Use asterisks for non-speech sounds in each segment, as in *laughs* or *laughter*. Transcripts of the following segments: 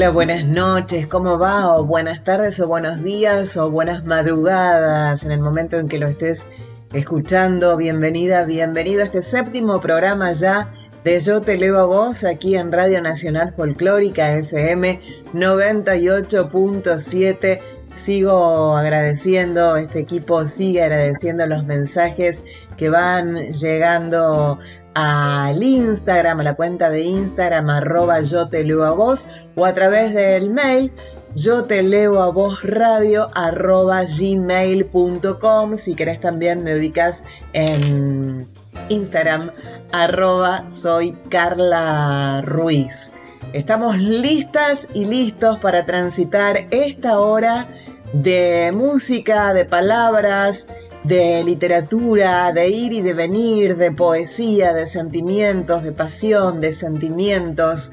Hola, buenas noches, ¿cómo va? O buenas tardes, o buenos días, o buenas madrugadas en el momento en que lo estés escuchando. Bienvenida, bienvenido a este séptimo programa ya de Yo Te Leo a Vos aquí en Radio Nacional Folclórica FM 98.7. Sigo agradeciendo, este equipo sigue agradeciendo los mensajes que van llegando al Instagram, a la cuenta de Instagram, arroba yo te leo a vos, o a través del mail, yo te leo a vos radio, arroba gmail.com. Si querés también me ubicas en Instagram, arroba soy Carla Ruiz. Estamos listas y listos para transitar esta hora de música, de palabras, de literatura, de ir y de venir, de poesía, de sentimientos, de pasión, de sentimientos,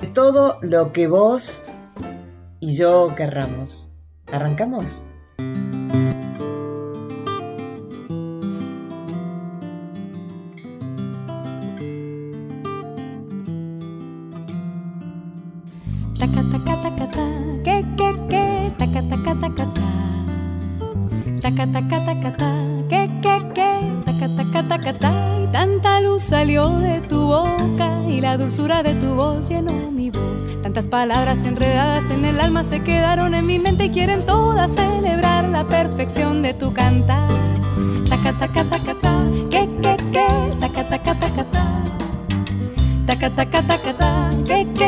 de todo lo que vos y yo querramos. ¿Arrancamos? Ta, y tanta luz salió de tu boca y la dulzura de tu voz llenó mi voz. Tantas palabras enredadas en el alma se quedaron en mi mente y quieren todas celebrar la perfección de tu cantar. Taca taca taca ta, que que que, taca taca ta. Taca taca taca ta, que que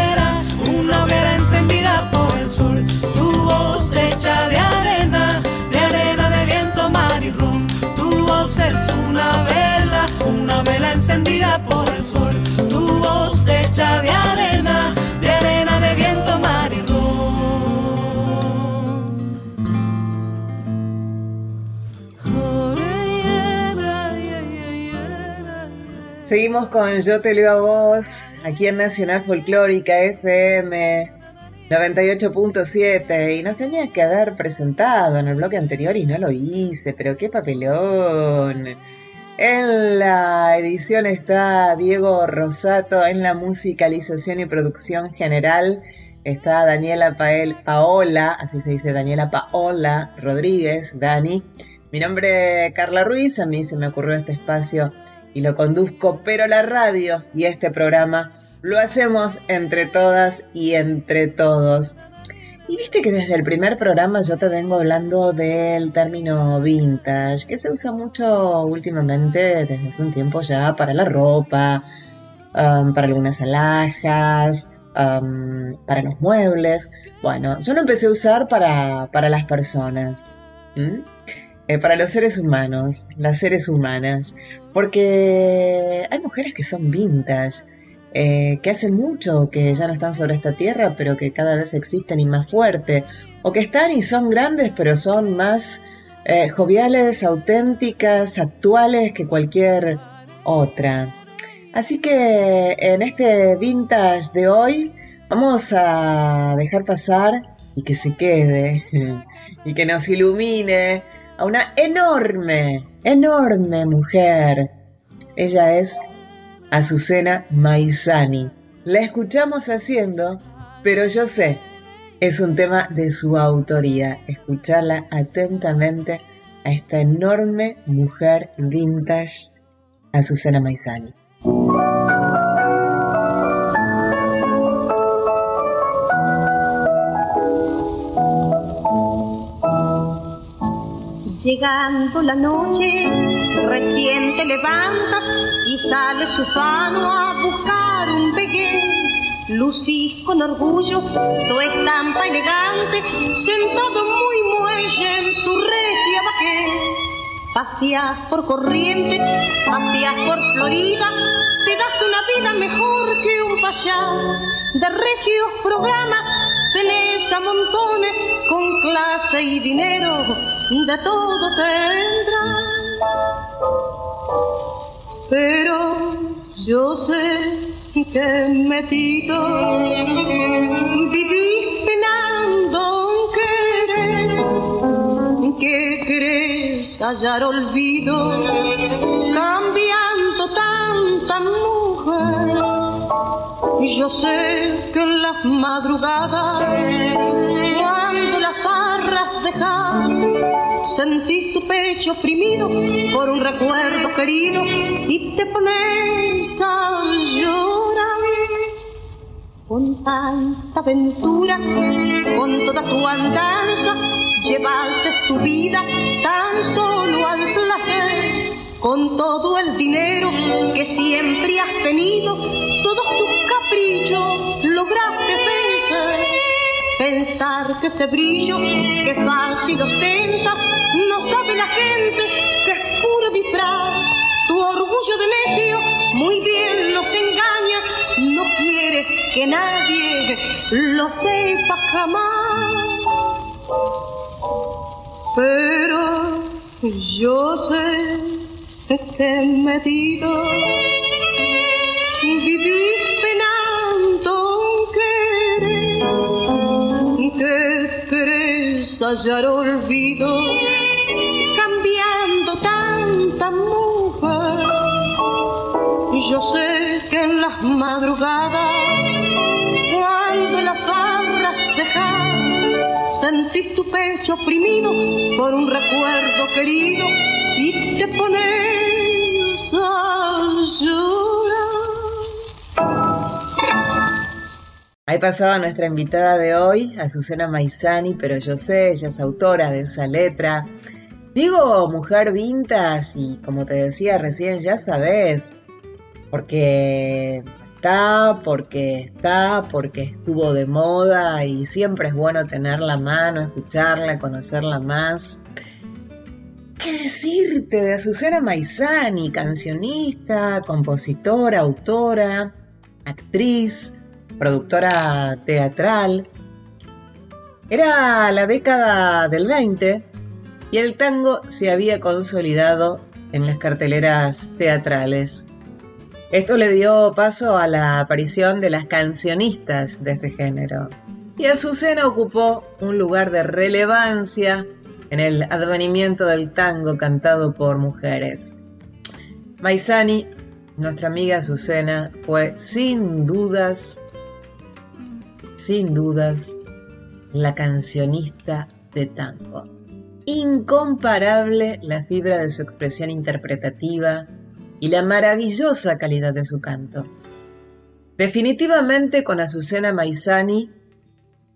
Seguimos con Yo te leo a vos, aquí en Nacional Folclórica FM 98.7 y nos tenías que haber presentado en el bloque anterior y no lo hice, pero qué papelón. En la edición está Diego Rosato, en la musicalización y producción general está Daniela Pael, Paola, así se dice Daniela Paola Rodríguez, Dani. Mi nombre es Carla Ruiz, a mí se me ocurrió este espacio y lo conduzco, pero la radio y este programa lo hacemos entre todas y entre todos. Y viste que desde el primer programa yo te vengo hablando del término vintage, que se usa mucho últimamente desde hace un tiempo ya para la ropa, um, para algunas alhajas, um, para los muebles. Bueno, yo lo empecé a usar para, para las personas. Eh, para los seres humanos, las seres humanas, porque hay mujeres que son vintage, eh, que hacen mucho que ya no están sobre esta tierra, pero que cada vez existen y más fuerte, o que están y son grandes, pero son más eh, joviales, auténticas, actuales que cualquier otra. Así que en este vintage de hoy vamos a dejar pasar y que se quede *laughs* y que nos ilumine a una enorme, enorme mujer. Ella es Azucena Maizani. La escuchamos haciendo, pero yo sé, es un tema de su autoría. Escucharla atentamente a esta enorme mujer vintage, Azucena Maizani. Llegando la noche, recién te levantas y sales sano a buscar un pequeño lucís con orgullo tu estampa elegante, sentado muy muelle en tu regia bajé. Paseas por corriente, paseas por Florida, te das una vida mejor que un payá. De regios programas tenés a montones con clase y dinero, de todo tendrás. Pero yo sé que metido vivís penando querer, que crees hallar olvido cambiando tanta mujer. Yo sé madrugadas, cuando las barras dejan Sentís tu pecho oprimido por un recuerdo querido y te pones a llorar. Con tanta aventura, con toda tu andanza, llevaste tu vida tan solo al placer. Con todo el dinero que siempre has tenido, todos tus caprichos. Pensar que ese brillo que fácil ostenta no sabe la gente que es puro disfraz. Tu orgullo de necio muy bien los engaña, no quiere que nadie lo sepa jamás. Pero yo sé que metido vivir hallar olvido mujer. Yo sé que en las madrugadas, cuando las barras dejan, sentís tu pecho oprimido por un recuerdo querido y te pones Ahí pasaba nuestra invitada de hoy, Azucena Maizani, pero yo sé, ella es autora de esa letra. Digo mujer vintage y como te decía recién, ya sabes, porque está, porque está, porque estuvo de moda y siempre es bueno tener la mano, escucharla, conocerla más. ¿Qué decirte de Azucena Maizani, cancionista, compositora, autora, actriz, productora teatral? Era la década del 20 y el tango se había consolidado en las carteleras teatrales. Esto le dio paso a la aparición de las cancionistas de este género. Y Azucena ocupó un lugar de relevancia en el advenimiento del tango cantado por mujeres. Maizani, nuestra amiga Azucena, fue sin dudas, sin dudas, la cancionista de tango incomparable la fibra de su expresión interpretativa y la maravillosa calidad de su canto. Definitivamente con Azucena Maizani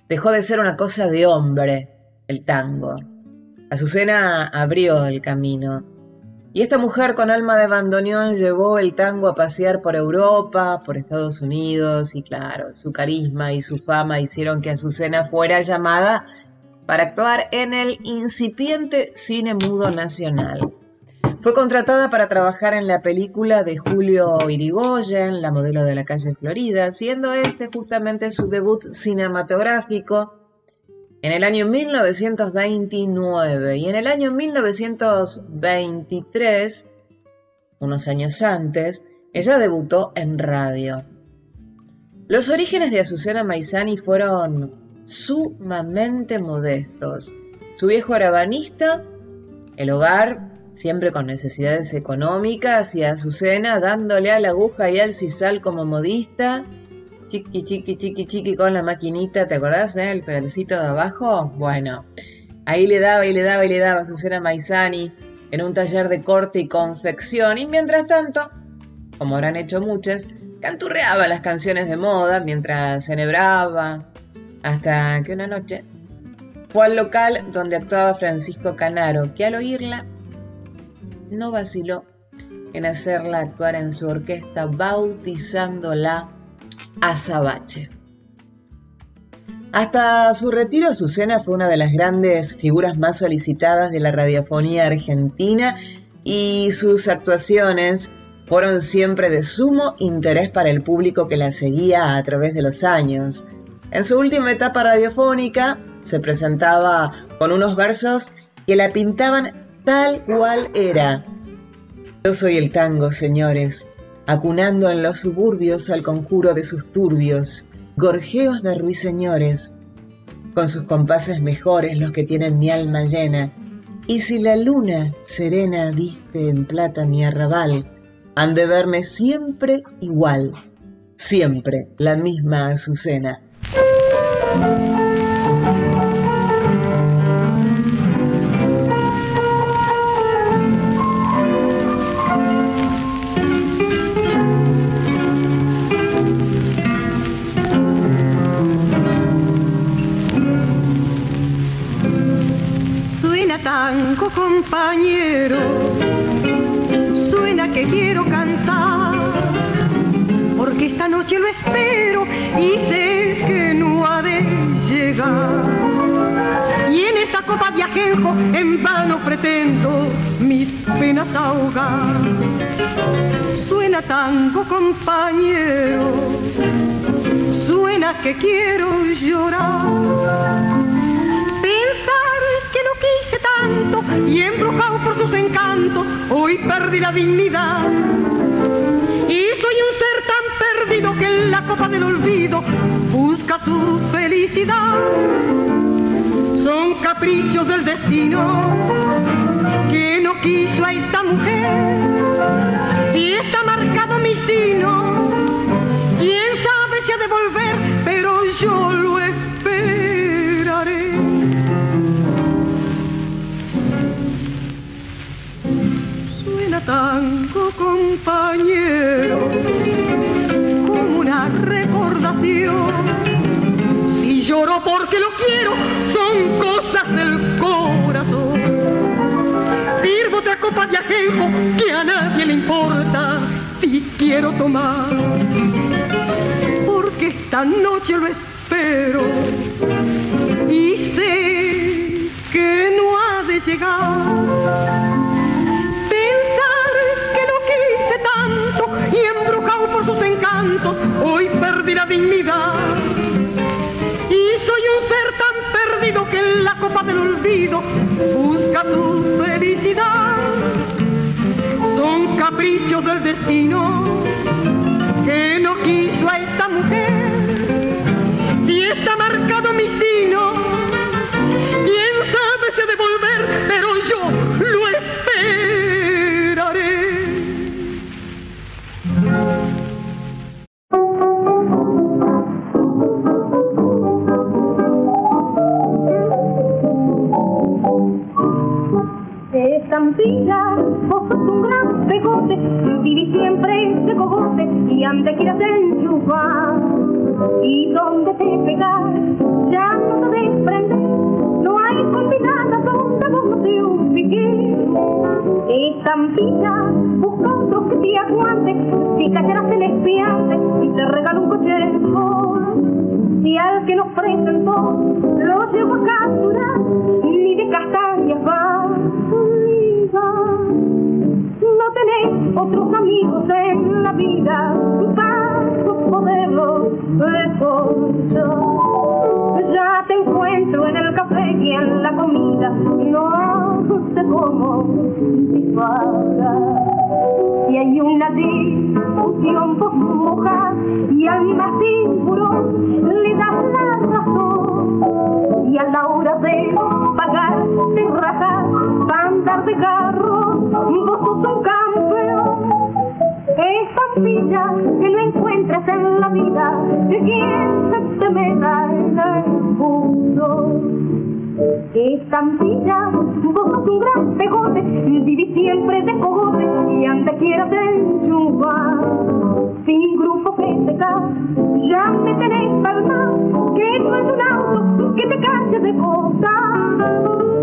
dejó de ser una cosa de hombre el tango. Azucena abrió el camino. Y esta mujer con alma de bandoneón llevó el tango a pasear por Europa, por Estados Unidos, y claro, su carisma y su fama hicieron que Azucena fuera llamada para actuar en el incipiente cine mudo nacional. Fue contratada para trabajar en la película de Julio Irigoyen, La modelo de la calle Florida, siendo este justamente su debut cinematográfico en el año 1929 y en el año 1923, unos años antes, ella debutó en radio. Los orígenes de Azucena Maizani fueron sumamente modestos. Su viejo era banista, el hogar siempre con necesidades económicas y Azucena dándole a la aguja y al sisal como modista. Chiqui, chiqui, chiqui, chiqui con la maquinita, ¿te acordás? Eh? El pedacito de abajo. Bueno, ahí le daba y le daba y le daba a Azucena Maizani en un taller de corte y confección. Y mientras tanto, como habrán hecho muchas, canturreaba las canciones de moda mientras cenebraba, hasta que una noche fue al local donde actuaba Francisco Canaro, que al oírla no vaciló en hacerla actuar en su orquesta, bautizándola Azabache. Hasta su retiro, Azucena fue una de las grandes figuras más solicitadas de la radiofonía argentina y sus actuaciones fueron siempre de sumo interés para el público que la seguía a través de los años. En su última etapa radiofónica se presentaba con unos versos que la pintaban tal cual era. Yo soy el tango, señores, acunando en los suburbios al conjuro de sus turbios, gorjeos de ruiseñores, con sus compases mejores los que tienen mi alma llena, y si la luna serena viste en plata mi arrabal, han de verme siempre igual, siempre la misma Azucena. Vano pretendo mis penas ahogar. Suena tango compañero, suena que quiero llorar que no quise tanto y embrujado por sus encantos, hoy perdí la dignidad. Y soy un ser tan perdido que en la copa del olvido busca su felicidad. Son caprichos del destino que no quiso a esta mujer. Si está marcado mi sino, de que a nadie le importa si quiero tomar. Porque esta noche lo espero y sé que no ha de llegar y embrujado por sus encantos, hoy perdí la dignidad. Y soy un ser tan perdido que en la copa del olvido busca su felicidad. Son caprichos del destino que no quiso a esta mujer. Si está marcado mi sino, quien se te meta en el mundo. Estampilla, vos sos un gran pegote, viví siempre de cogote y antes quieras enchufar. Sin grupo que te cae, ya me tenés palmado, que no es un auto que te cache de cosas.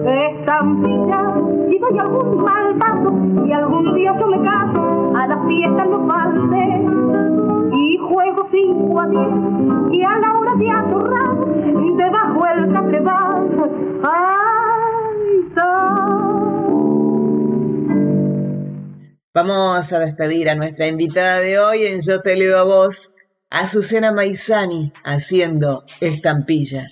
Estampilla, si doy algún mal paso y algún día yo me caso, a la fiesta no falte. Y a la hora de atorrar debajo el café ¡Ay, Vamos a despedir a nuestra invitada de hoy en Yo te leo a vos, Azucena Maizani, haciendo estampilla.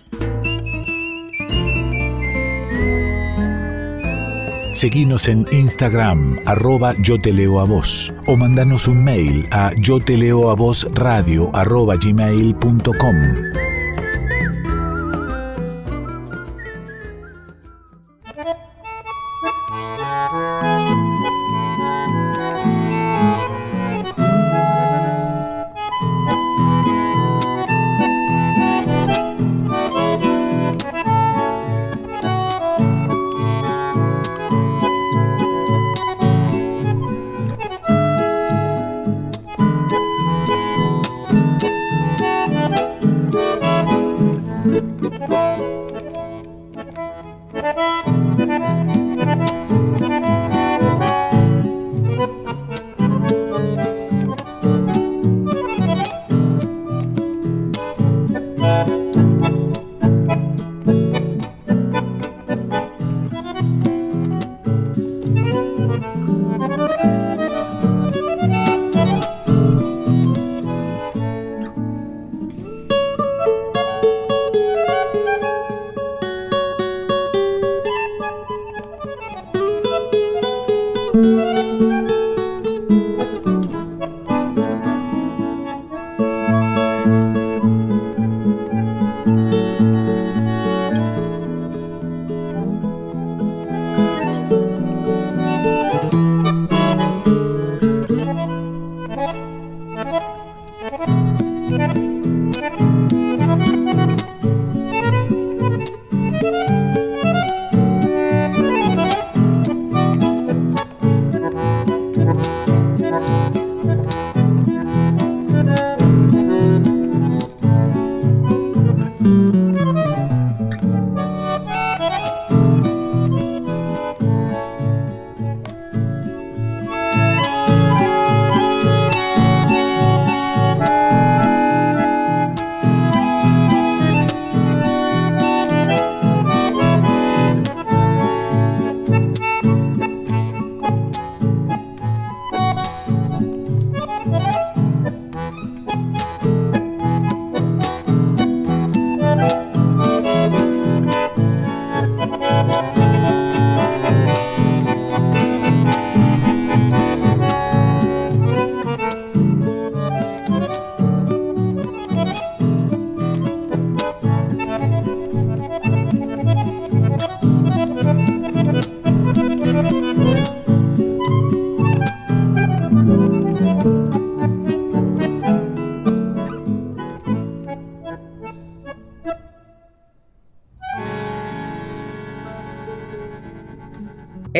Seguinos en Instagram, arroba yo te leo a vos, o mandanos un mail a yo te leo a vos radio arroba gmail.com.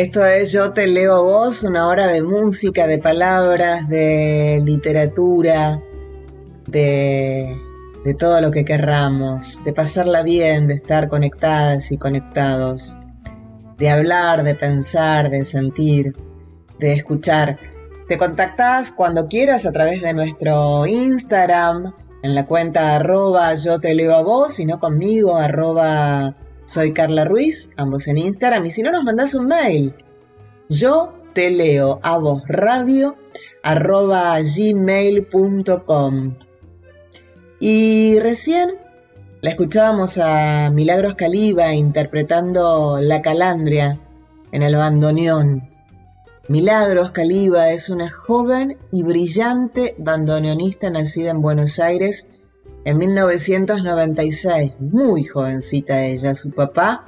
Esto es Yo te leo a vos, una hora de música, de palabras, de literatura, de, de todo lo que querramos, de pasarla bien, de estar conectadas y conectados, de hablar, de pensar, de sentir, de escuchar. Te contactas cuando quieras a través de nuestro Instagram, en la cuenta arroba yo te leo a vos, y no conmigo, arroba soy Carla Ruiz, ambos en Instagram. Y si no, nos mandás un mail. Yo te leo a vos radio arroba. Y recién la escuchábamos a Milagros Caliba interpretando La Calandria en el bandoneón. Milagros Caliba es una joven y brillante bandoneonista nacida en Buenos Aires en 1996, muy jovencita ella, su papá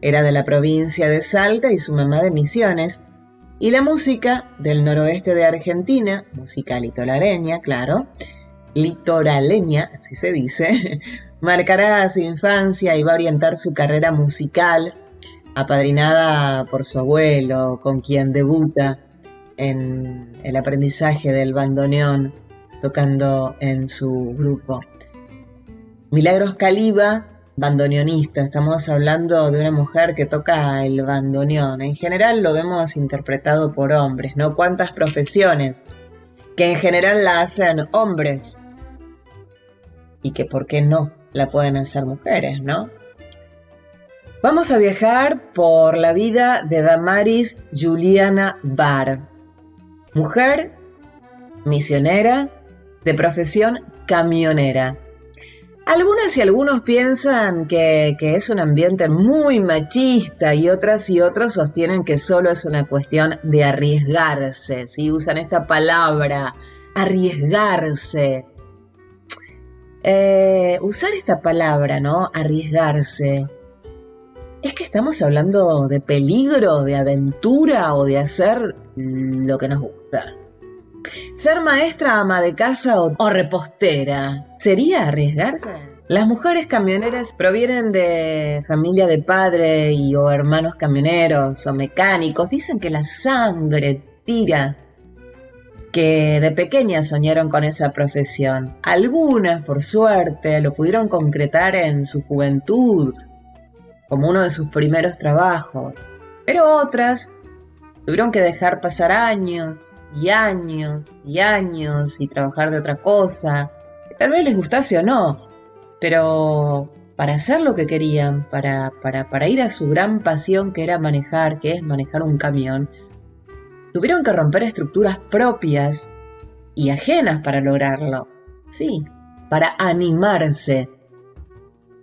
era de la provincia de Salta y su mamá de Misiones, y la música del noroeste de Argentina, música litoraleña, claro, litoraleña, así se dice, *laughs* marcará su infancia y va a orientar su carrera musical, apadrinada por su abuelo, con quien debuta en el aprendizaje del bandoneón, tocando en su grupo. Milagros Caliba, bandoneonista. Estamos hablando de una mujer que toca el bandoneón. En general lo vemos interpretado por hombres, ¿no? ¿Cuántas profesiones que en general la hacen hombres? y que por qué no la pueden hacer mujeres, ¿no? Vamos a viajar por la vida de Damaris Juliana Barr, mujer misionera de profesión camionera. Algunas y algunos piensan que, es un ambiente muy machista y otras y otros sostienen que solo es una cuestión de arriesgarse, si usan esta palabra, arriesgarse. Eh, usar esta palabra, ¿no? Arriesgarse. ¿Es que estamos hablando de peligro, de aventura o de hacer lo que nos gusta? Ser maestra, ama de casa o, repostera, ¿sería arriesgarse? Las mujeres camioneras provienen de familia de padre y o hermanos camioneros o mecánicos. Dicen que la sangre tira, que de pequeñas soñaron con esa profesión. Algunas, por suerte, lo pudieron concretar en su juventud como uno de sus primeros trabajos. Pero otras Tuvieron que dejar pasar años y años y años y trabajar de otra cosa. tal vez les gustase o no, pero para hacer lo que querían, para, para, para ir a su gran pasión que era manejar, que es manejar un camión, tuvieron que romper estructuras propias y ajenas para lograrlo. Sí, para animarse.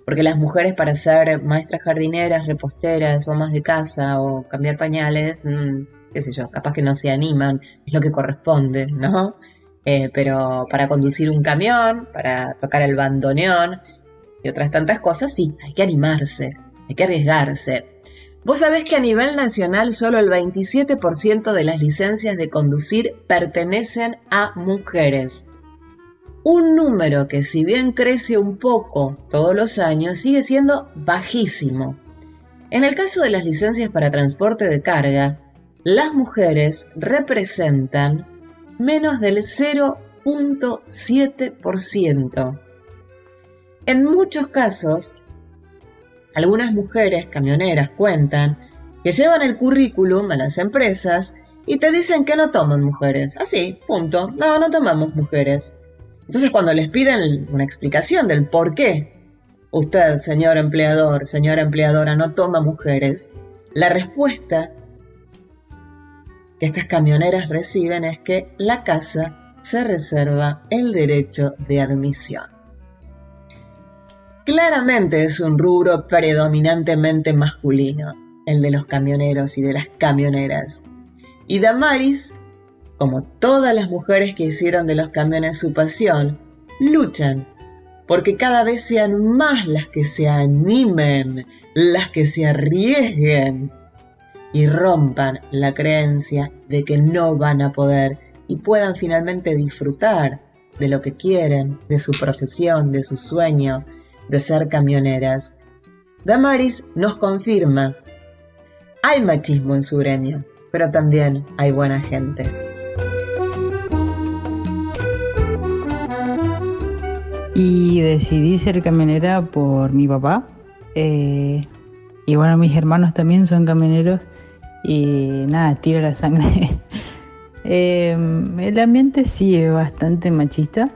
Porque las mujeres para ser maestras jardineras, reposteras o amas de casa o cambiar pañales, mm, qué sé yo, capaz que no se animan, es lo que corresponde, ¿no? Eh, pero para conducir un camión, para tocar el bandoneón y otras tantas cosas, sí, hay que animarse, hay que arriesgarse. Vos sabés que a nivel nacional solo el 27% de las licencias de conducir pertenecen a mujeres. Un número que si bien crece un poco todos los años, sigue siendo bajísimo. En el caso de las licencias para transporte de carga, las mujeres representan menos del 0.7%. En muchos casos, algunas mujeres camioneras cuentan que llevan el currículum a las empresas y te dicen que no toman mujeres. Así, punto. No, no tomamos mujeres. Entonces cuando les piden una explicación del por qué usted, señor empleador, señora empleadora, no toma mujeres, la respuesta que estas camioneras reciben es que la casa se reserva el derecho de admisión. Claramente es un rubro predominantemente masculino, el de los camioneros y de las camioneras. Y Damaris como todas las mujeres que hicieron de los camiones su pasión, luchan porque cada vez sean más las que se animen, las que se arriesguen y rompan la creencia de que no van a poder y puedan finalmente disfrutar de lo que quieren, de su profesión, de su sueño, de ser camioneras. Damaris nos confirma, hay machismo en su gremio, pero también hay buena gente. Y decidí ser camionera por mi papá. Eh, y bueno, mis hermanos también son camioneros. Y nada, tiro la sangre. *laughs* Em, el ambiente sí es bastante machista.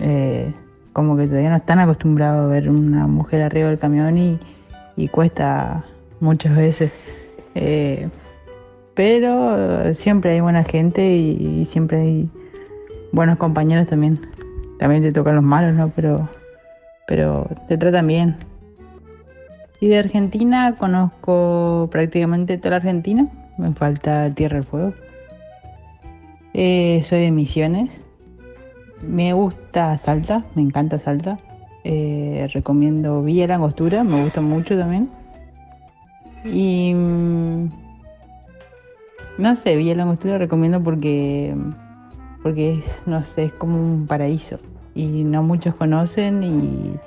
Eh, como que todavía no están acostumbrados a ver una mujer arriba del camión y, cuesta muchas veces. Eh, pero siempre hay buena gente y siempre hay buenos compañeros también. También te tocan los malos, ¿no? Pero, pero te tratan bien. Y de Argentina conozco prácticamente toda la Argentina. Me falta Tierra del Fuego. Eh, soy de Misiones. Me gusta Salta, me encanta Salta. Eh, recomiendo Villa Langostura, me gusta mucho también. Y mm, no sé, Villa Langostura recomiendo porque porque es, no sé, es como un paraíso y no muchos conocen y,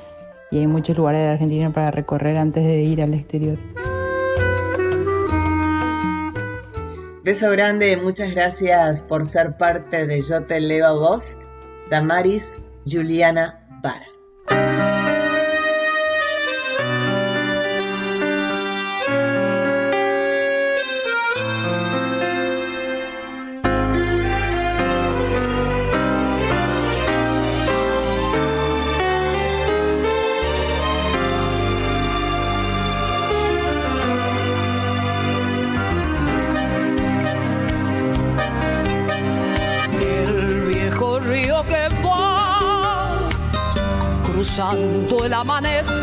hay muchos lugares de Argentina para recorrer antes de ir al exterior. Beso grande, muchas gracias por ser parte de Yo Te Leo a Vos, Damaris Juliana Vara. Cruzando el amanecer,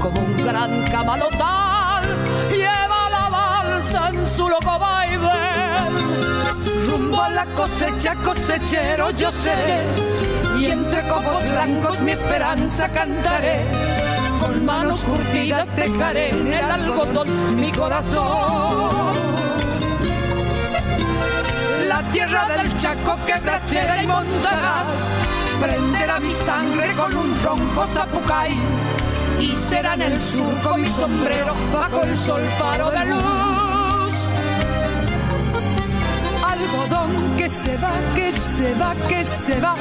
como un gran camalotal, lleva la balsa en su loco baile. Rumbo a la cosecha, cosechero yo sé, y entre copos blancos mi esperanza cantaré. Con manos curtidas dejaré en el algodón mi corazón la tierra del Chaco, quebrachera y montarás prenderá mi sangre con un ronco zapucay y será en el surco mi sombrero bajo el sol faro de luz. Algodón que se va, que se va, que se va,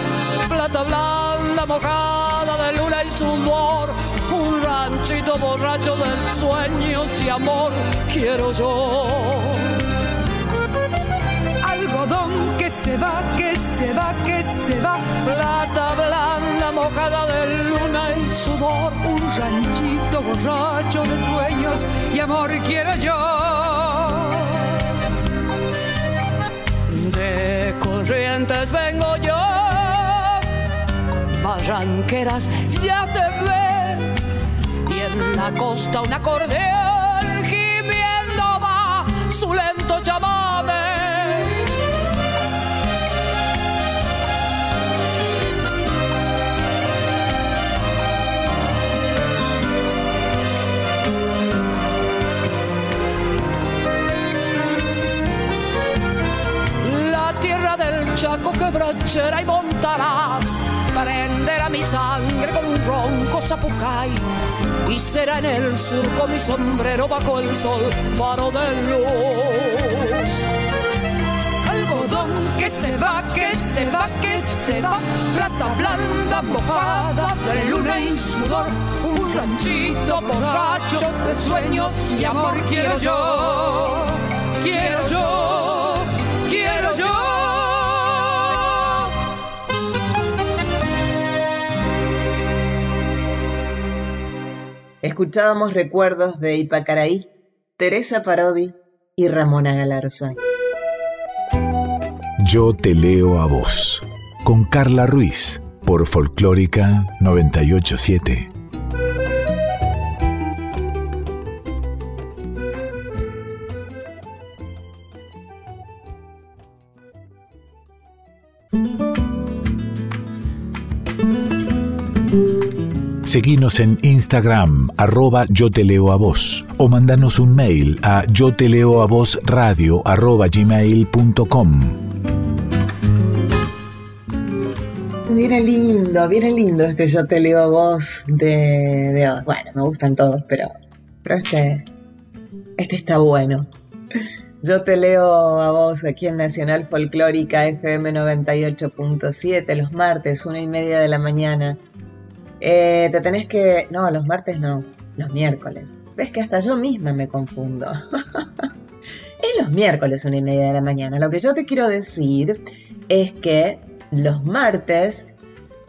plata blanda mojada de luna y sudor, un ranchito borracho de sueños y amor quiero yo que se va, que se va, que se va. Plata blanda mojada de luna y sudor. Un ranchito borracho de sueños y amor quiero yo. De corrientes vengo yo. Barranqueras ya se ve. Y en la costa un acordeón gimiendo va su lento chaco quebrachera y montarás a mi sangre con un ronco zapucay y será en el surco mi sombrero bajo el sol faro de luz algodón que se va, que se va, que se va, plata blanda mojada de luna y sudor, un ranchito borracho de sueños y amor quiero yo, quiero yo, quiero yo. Escuchábamos recuerdos de Ipacaraí, Teresa Parodi y Ramona Galarza. Yo te leo a vos, con Carla Ruiz, por Folclórica 987. Seguinos en Instagram, arroba yo te leo a vos, o mandanos un mail a yo te leo a vos radio arroba gmail.com. Viene lindo, viene lindo este yo te leo a vos de, bueno, me gustan todos, pero, pero este, este está bueno. Yo te leo a vos aquí en Nacional Folclórica FM 98.7 los martes, una y media de la mañana. Eh, te tenés que... No, los martes no, los miércoles. Ves que hasta yo misma me confundo. *laughs* es los miércoles una y media de la mañana. Lo que yo te quiero decir es que los martes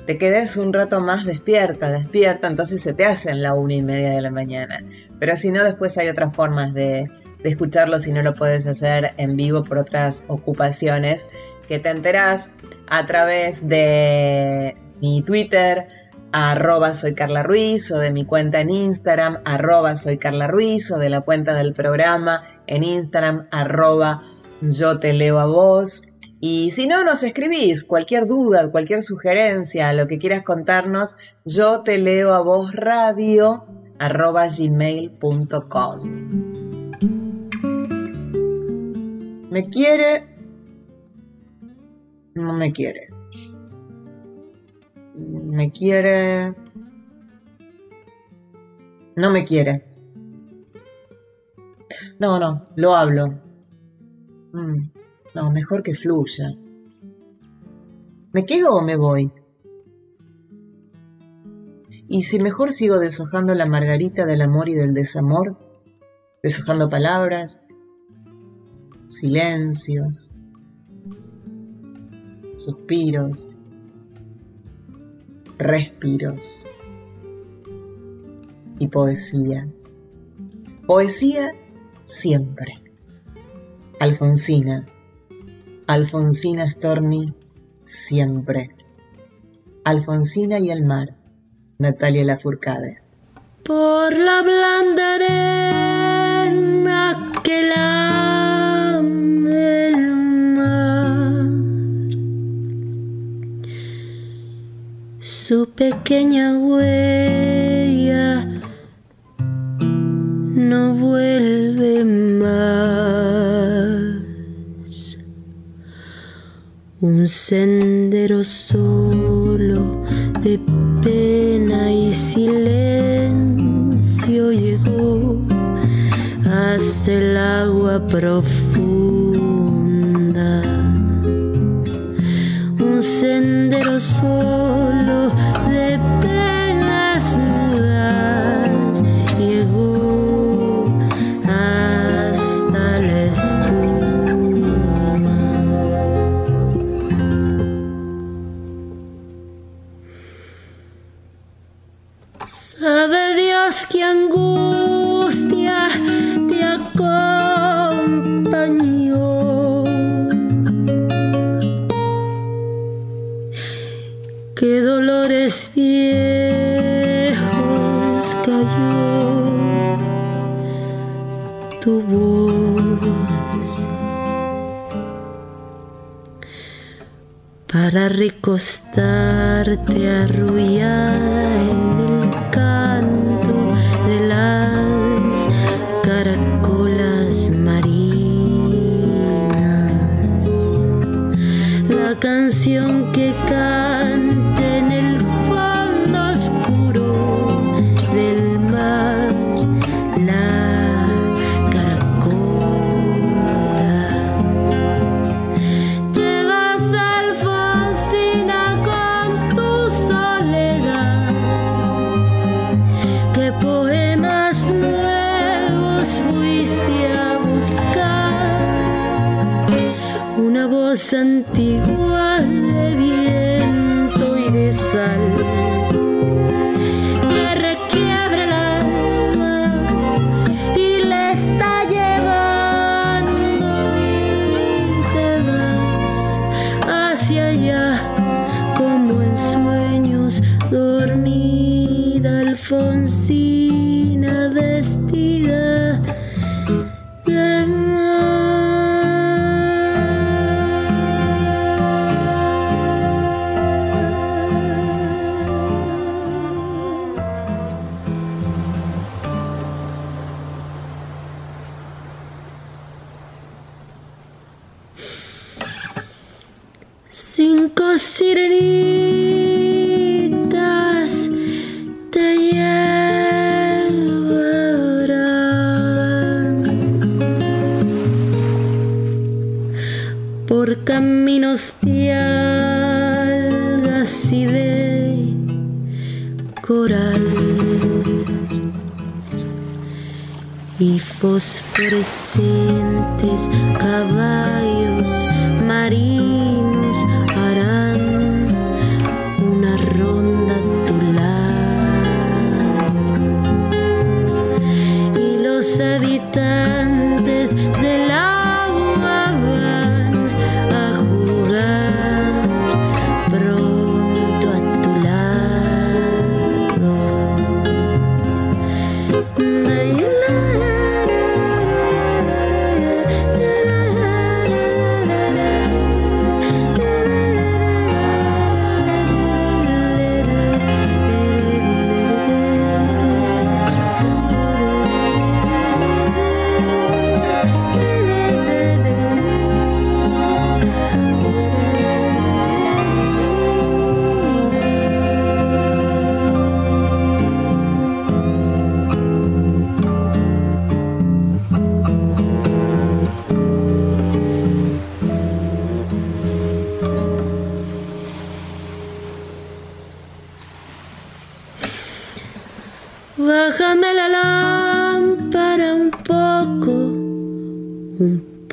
te quedes un rato más despierta, despierto, entonces se te hacen la una y media de la mañana. Pero si no, después hay otras formas de, de escucharlo si no lo puedes hacer en vivo por otras ocupaciones que te enterás a través de mi Twitter, arroba soy Carla Ruiz o de mi cuenta en Instagram arroba soy Carla Ruiz o de la cuenta del programa en Instagram arroba yo te leo a vos. Y si no, nos escribís cualquier duda, cualquier sugerencia, lo que quieras contarnos, yo te leo a vos radio arroba gmail.com. ¿Me quiere? No me quiere me quiere... No me quiere. No, no, lo hablo. Mm, no, mejor que fluya. ¿Me quedo o me voy? ¿Y si mejor sigo deshojando la margarita del amor y del desamor? Deshojando palabras, silencios, suspiros, respiros y poesía. Poesía siempre. Alfonsina. Alfonsina Storni siempre. Alfonsina y el mar. Natalia Lafourcade. Por la blanda arena que la su pequeña huella no vuelve más. Un sendero solo de pena y silencio llegó hasta el agua profunda. Un sendero solo phones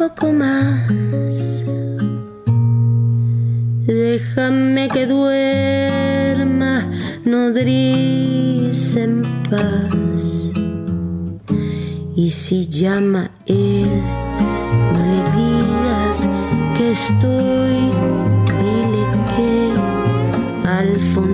poco más. Déjame que duerma, nodriz en paz. Y si llama él, no le digas que estoy, dile que al fondo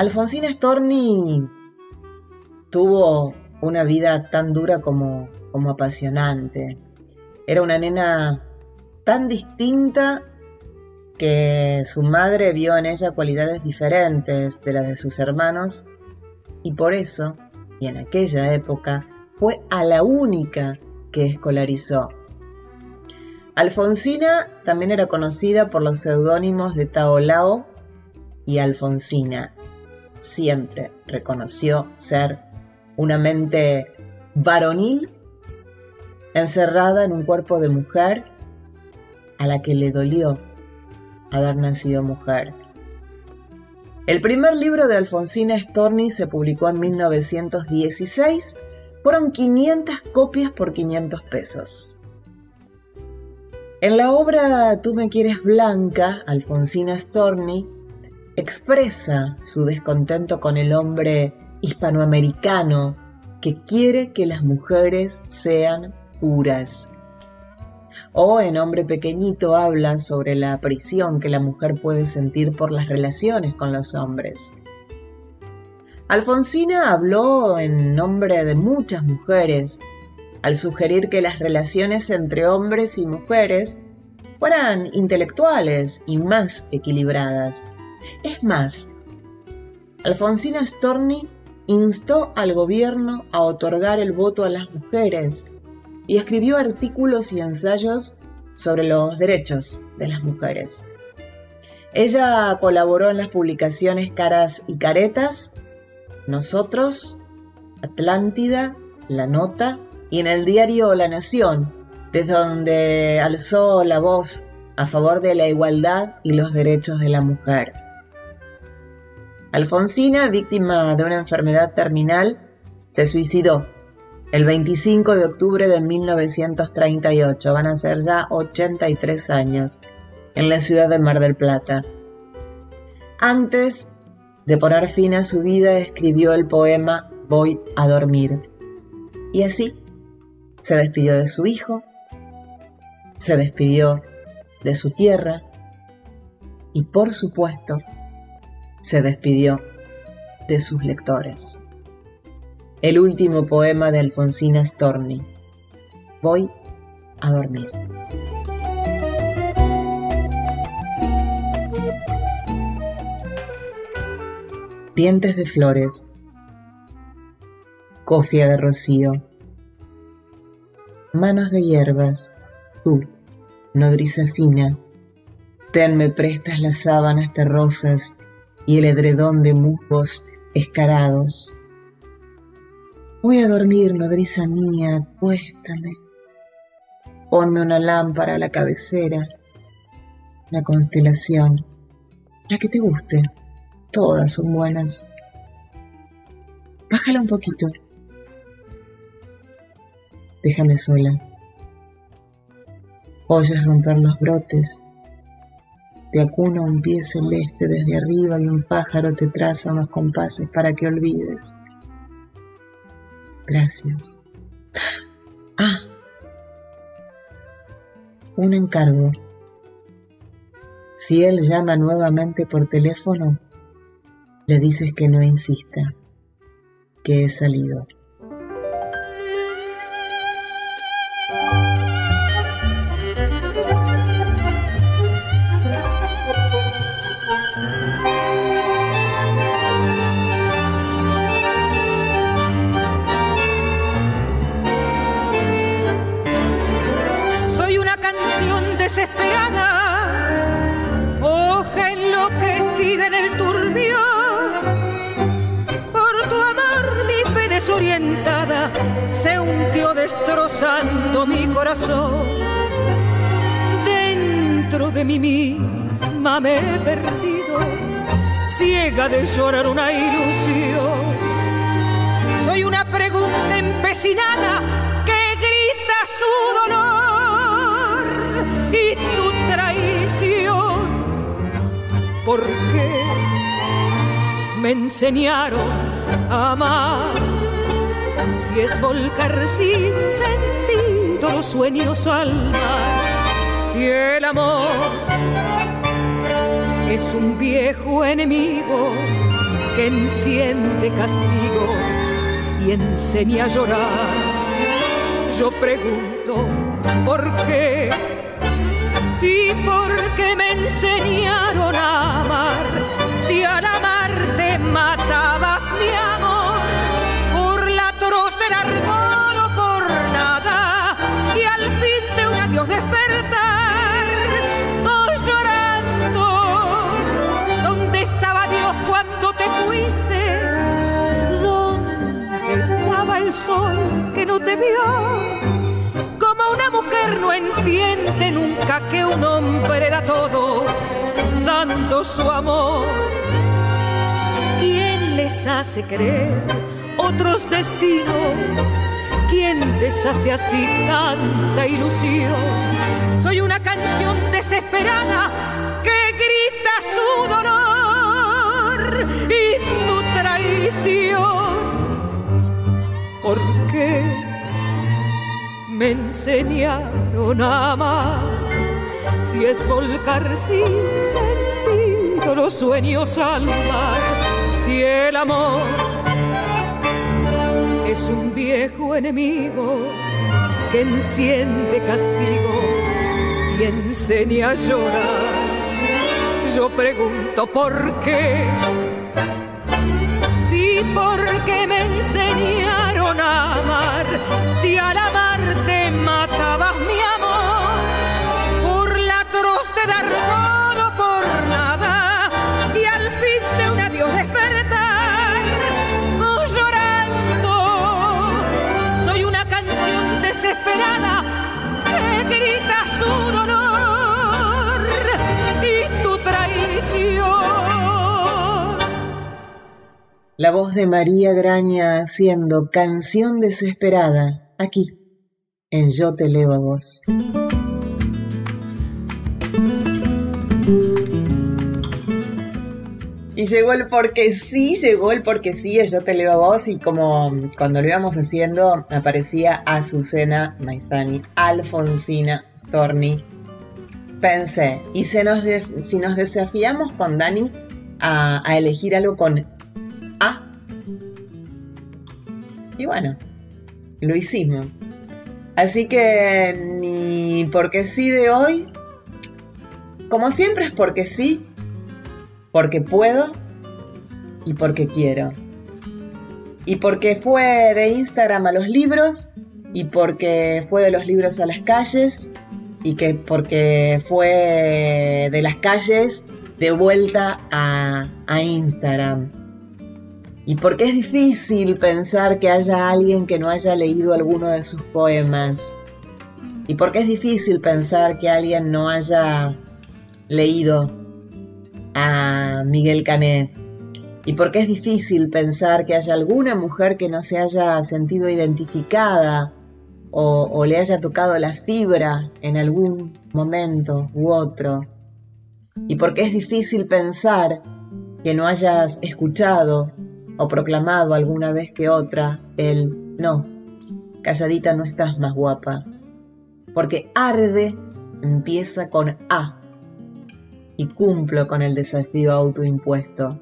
Alfonsina Storni tuvo una vida tan dura como, como apasionante. Era una nena tan distinta que su madre vio en ella cualidades diferentes de las de sus hermanos y por eso, y en aquella época, fue a la única que escolarizó. Alfonsina también era conocida por los seudónimos de Taolao y Alfonsina. Siempre reconoció ser una mente varonil encerrada en un cuerpo de mujer a la que le dolió haber nacido mujer. El primer libro de Alfonsina Storni se publicó en 1916. Fueron 500 copias por 500 pesos. En la obra Tú me quieres blanca, Alfonsina Storni expresa su descontento con el hombre hispanoamericano que quiere que las mujeres sean puras. O en Hombre Pequeñito habla sobre la prisión que la mujer puede sentir por las relaciones con los hombres. Alfonsina habló en nombre de muchas mujeres al sugerir que las relaciones entre hombres y mujeres fueran intelectuales y más equilibradas. Es más, Alfonsina Storni instó al gobierno a otorgar el voto a las mujeres y escribió artículos y ensayos sobre los derechos de las mujeres. Ella colaboró en las publicaciones Caras y Caretas, Nosotros, Atlántida, La Nota y en el diario La Nación, desde donde alzó la voz a favor de la igualdad y los derechos de la mujer. Alfonsina, víctima de una enfermedad terminal, se suicidó el 25 de octubre de 1938. Van a ser ya 83 años en la ciudad de Mar del Plata. Antes de poner fin a su vida, escribió el poema Voy a dormir. Y así se despidió de su hijo, se despidió de su tierra y por supuesto se despidió de sus lectores. El último poema de Alfonsina Storni. Voy a dormir. Dientes de flores. Cofia de rocío. Manos de hierbas. Tú, nodriza fina. Tenme prestas las sábanas terrosas y el edredón de musgos escarados. Voy a dormir, nodriza mía, acuéstame. Ponme una lámpara a la cabecera, la constelación, la que te guste, todas son buenas. Bájala un poquito. Déjame sola. Oyes romper los brotes. Te acuna un pie celeste desde arriba y un pájaro te traza unos compases para que olvides. Gracias. Ah, un encargo. Si él llama nuevamente por teléfono, le dices que no insista, que he salido. Destrozando mi corazón. Dentro de mí misma me he perdido, ciega de llorar una ilusión. Soy una pregunta empecinada que grita su dolor y tu traición. ¿Por qué me enseñaron? amar. Si es volcar sin sentido los sueños al mar, si el amor es un viejo enemigo que enciende castigos y enseña a llorar. Yo pregunto, ¿por qué? Si porque me enseñaron sol que no te vio? Como una mujer no entiende nunca que un hombre da todo, dando su amor les hace creer otros destinos? ¿Quién deshace así tanta ilusión? Soy una canción desesperada que grita su dolor y tu traición. ¿Por qué me enseñaron a amar si es volcar sin sentido los sueños al mar? si el amor es un viejo enemigo que enciende castigos y enseña a llorar. Yo pregunto por qué, si porque me enseñaron a amar, La voz de María Graña haciendo canción desesperada aquí en Yo te leo a vos. Y llegó el porque sí, llegó el porque sí, yo te leo a vos y como cuando lo íbamos haciendo aparecía Azucena Maizani, Alfonsina Storni. Pensé, y si nos desafiamos con Dani a, a elegir algo con Y bueno, lo hicimos. Así que mi porque sí de hoy, como siempre es porque sí, porque puedo y porque quiero. Y porque fue de Instagram a los libros y porque fue de los libros a las calles y que porque fue de las calles de vuelta a, a Instagram. Y porque es difícil pensar que haya alguien que no haya leído alguno de sus poemas. Y porque es difícil pensar que alguien no haya leído a Miguel Canet. Y porque es difícil pensar que haya alguna mujer que no se haya sentido identificada o, le haya tocado la fibra en algún momento u otro. Y porque es difícil pensar que no hayas escuchado o proclamado alguna vez que otra el no, calladita no estás más guapa. Porque arde empieza con A y cumplo con el desafío autoimpuesto.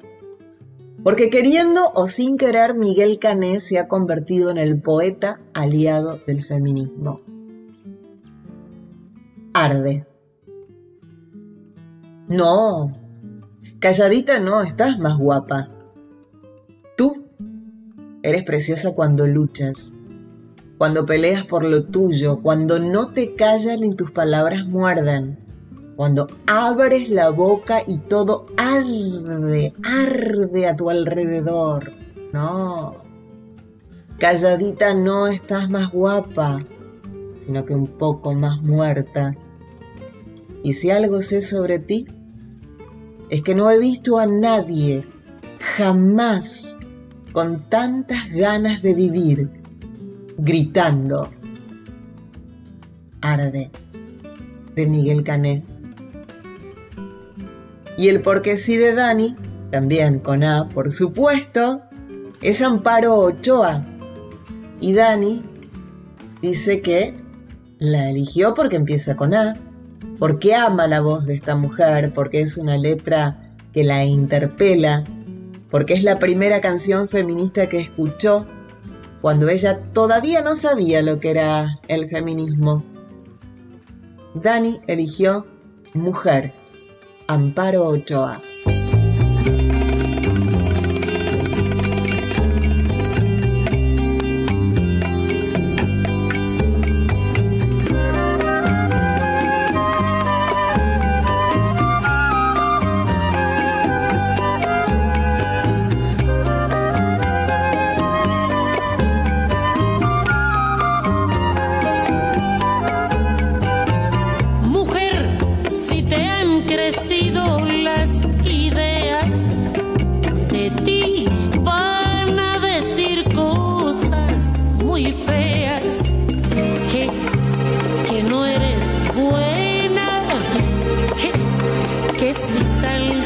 Porque queriendo o sin querer, Miguel Cané se ha convertido en el poeta aliado del feminismo. Arde. No, calladita no, estás más guapa. Eres preciosa cuando luchas, cuando peleas por lo tuyo, cuando no te callas ni tus palabras muerdan, cuando abres la boca y todo arde, arde a tu alrededor. No. Calladita no estás más guapa, sino que un poco más muerta. Y si algo sé sobre ti, es que no he visto a nadie jamás con tantas ganas de vivir, gritando. Arde, de Miguel Cané. Y el porque sí de Dani, también con A, por supuesto, es Amparo Ochoa. Y Dani dice que la eligió porque empieza con A, porque ama la voz de esta mujer, porque es una letra que la interpela, porque es la primera canción feminista que escuchó cuando ella todavía no sabía lo que era el feminismo. Dani eligió Mujer, Amparo Ochoa. no eres buena, que, que si tan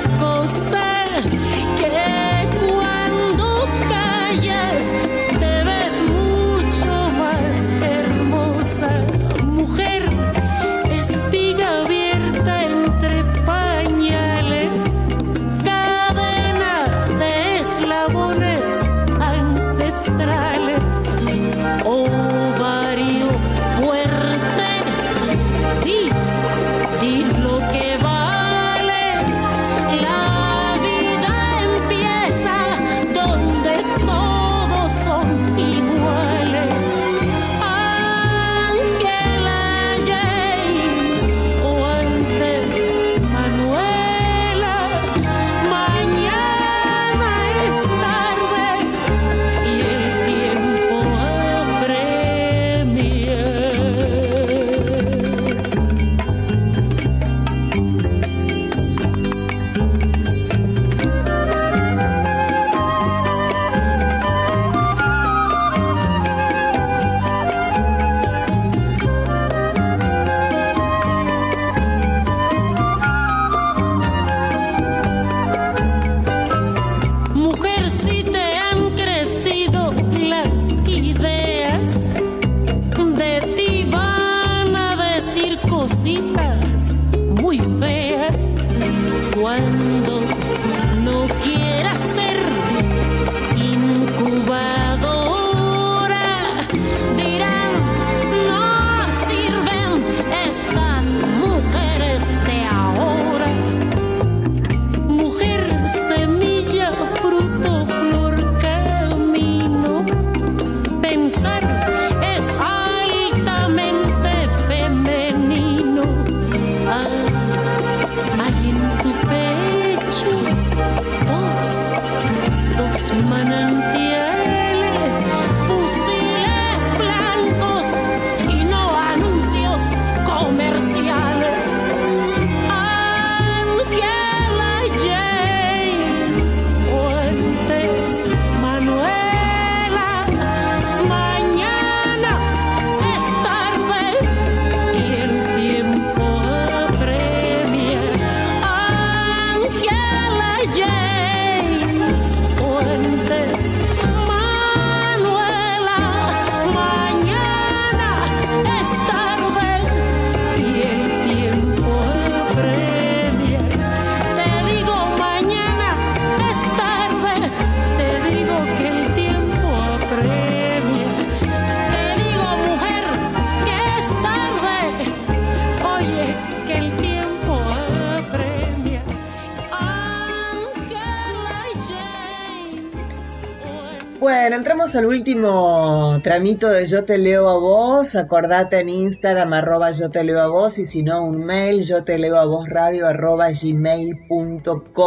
al último tramito de Yo te leo a vos. Acordate en Instagram arroba yo te leo a vos y si no un mail yo te leo a vos radio arroba gmail.com.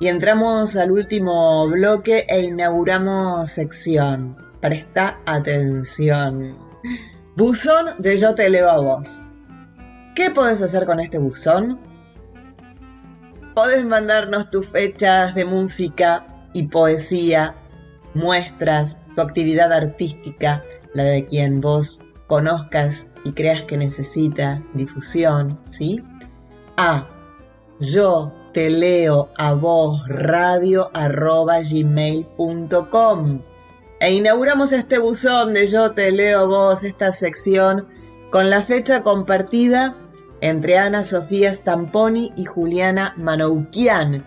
Y entramos al último bloque e inauguramos sección. Presta atención. Buzón de Yo te leo a vos. ¿Qué podés hacer con este buzón? Podés mandarnos tus fechas de música y poesía, muestras, tu actividad artística, la de quien vos conozcas y creas que necesita difusión, ¿sí? A yo te leo a vos radio arroba gmail.com e inauguramos este buzón de Yo te leo a vos, esta sección con la fecha compartida entre Ana Sofía Stamponi y Juliana Manoukian,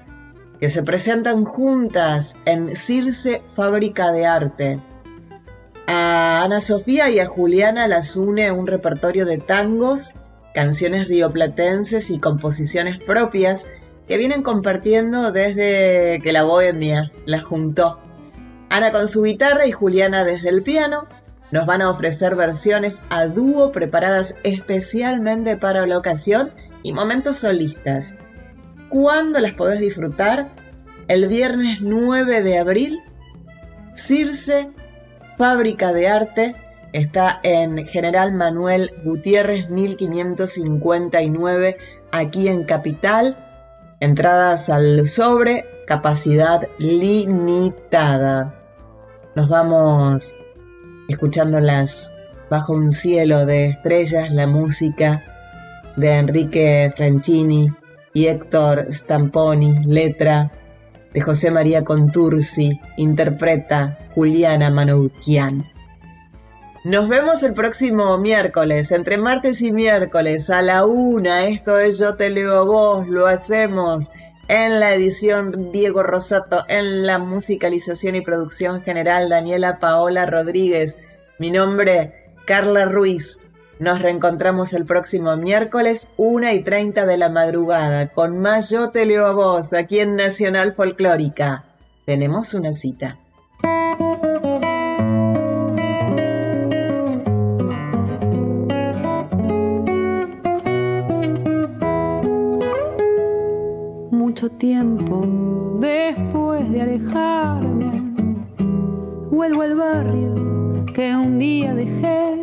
que se presentan juntas en Circe Fábrica de Arte. A Ana Sofía y a Juliana las une un repertorio de tangos, canciones rioplatenses y composiciones propias que vienen compartiendo desde que la bohemia las juntó. Ana con su guitarra y Juliana desde el piano nos van a ofrecer versiones a dúo preparadas especialmente para la ocasión y momentos solistas. ¿Cuándo las podés disfrutar? El viernes 9 de abril, Circe, Fábrica de Arte, está en General Manuel Gutiérrez 1559, aquí en Capital. Entradas al sobre, capacidad limitada. Nos vamos escuchándolas bajo un cielo de estrellas, la música de Enrique Franchini y Héctor Stamponi, letra de José María Contursi, interpreta Juliana Manoukian. Nos vemos el próximo miércoles, entre martes y miércoles a la una. Esto es Yo Te Leo Vos, lo hacemos en la edición Diego Rosato, en la musicalización y producción general Daniela Paola Rodríguez. Mi nombre, Carla Ruiz. Nos reencontramos el próximo miércoles, 1 y 30 de la madrugada, con más Yo Te Leo a Vos, aquí en Nacional Folclórica. Tenemos una cita. tiempo después de alejarme. Vuelvo al barrio que un día dejé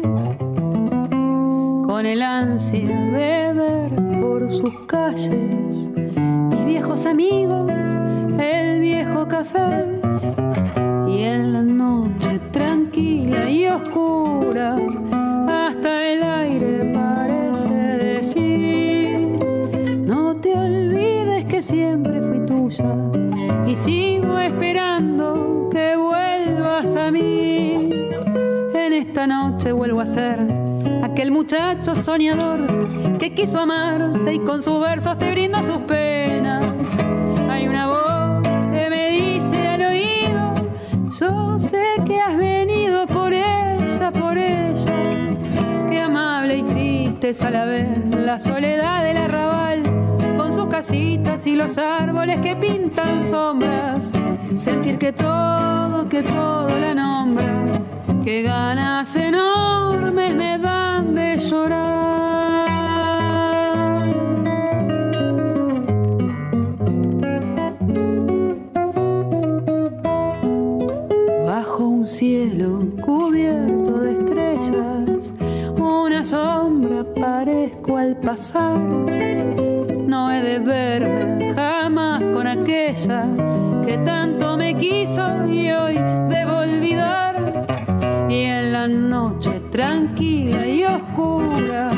con el ansia de ver por sus calles mis viejos amigos, el viejo café y en la noche tranquila y oscura hasta el aire parece decir no te olvides que siempre fui tuya y sigo esperando que vuelvas a mí. En esta noche vuelvo a ser aquel muchacho soñador que quiso amarte y con sus versos te brinda sus penas. Hay una voz que me dice al oído, yo sé que has venido por ella, por ella. Qué amable y triste es a la vez la soledad del arrabal sus casitas y los árboles que pintan sombras. Sentir que todo, que todo la nombra. Que ganas enormes me dan de llorar. Bajo un cielo cubierto de estrellas, una sombra parezco al pasar no he de verme jamás con aquella que tanto me quiso y hoy debo olvidar. Y en la noche tranquila y oscura,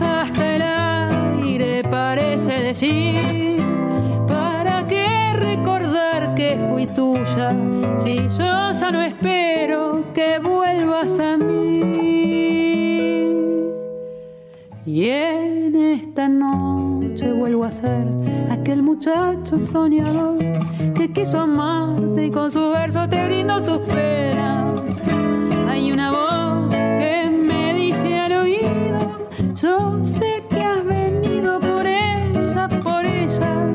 hasta el aire parece decir, ¿para qué recordar que fui tuya si yo ya no espero que vuelvas a mí? Y en esta noche vuelvo a ser aquel muchacho soñador que quiso amarte y con su verso te brindo sus penas. Hay una voz que me dice al oído, yo sé que has venido por ella, por ella,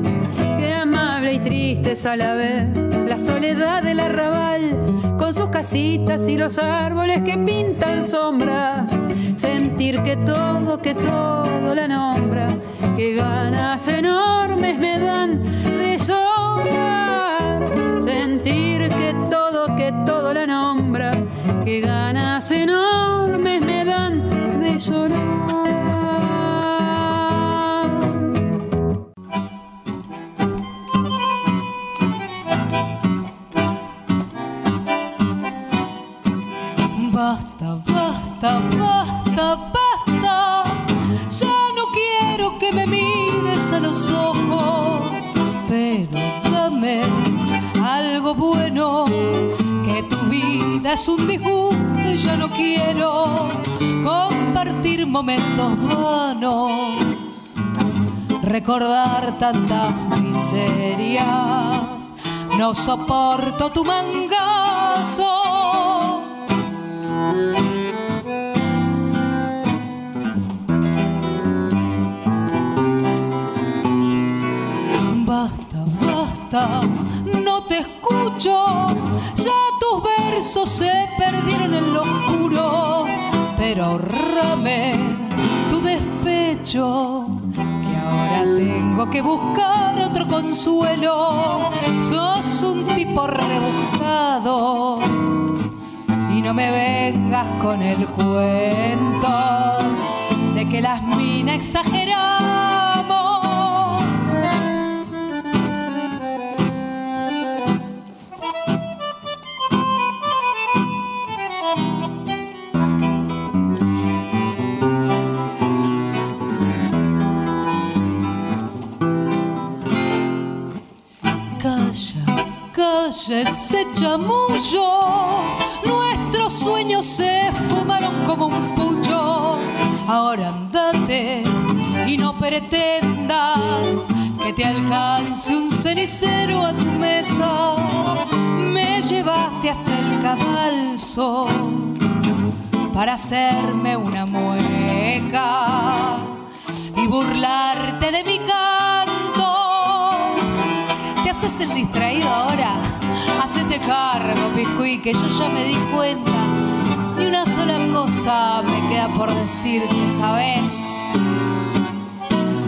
que amable y triste es a la vez la soledad del arrabal con sus casitas y los árboles que pintan sombras. Sentir que todo, que todo la nombra, que ganas enormes me dan de llorar. Sentir que todo, que todo la nombra, Qué ganas enormes me dan de llorar. Basta, basta, basta, basta. Ya no quiero que me mires a los ojos, pero dame algo bueno. Que tu vida es un disgusto y ya no quiero compartir momentos vanos. Recordar tantas miserias, no soporto tu mangazo. Basta, basta, no te escucho. Se perdieron en lo oscuro. Pero ahorrame tu despecho. Que ahora tengo que buscar otro consuelo. Sos un tipo rebuscado. Y no me vengas con el cuento de que las minas exageramos. Calla ese chamullo. Nuestros sueños se fumaron como un pucho. Ahora andate y no pretendas que te alcance un cenicero a tu mesa. Me llevaste hasta el cadalso para hacerme una mueca y burlarte de mi canto. ¿Te haces el distraído ahora? Hacete cargo, Piscuí, que yo ya me di cuenta. Ni una sola cosa me queda por decirte, ¿sabes?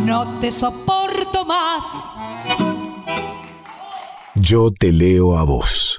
No te soporto más. Yo te leo a vos.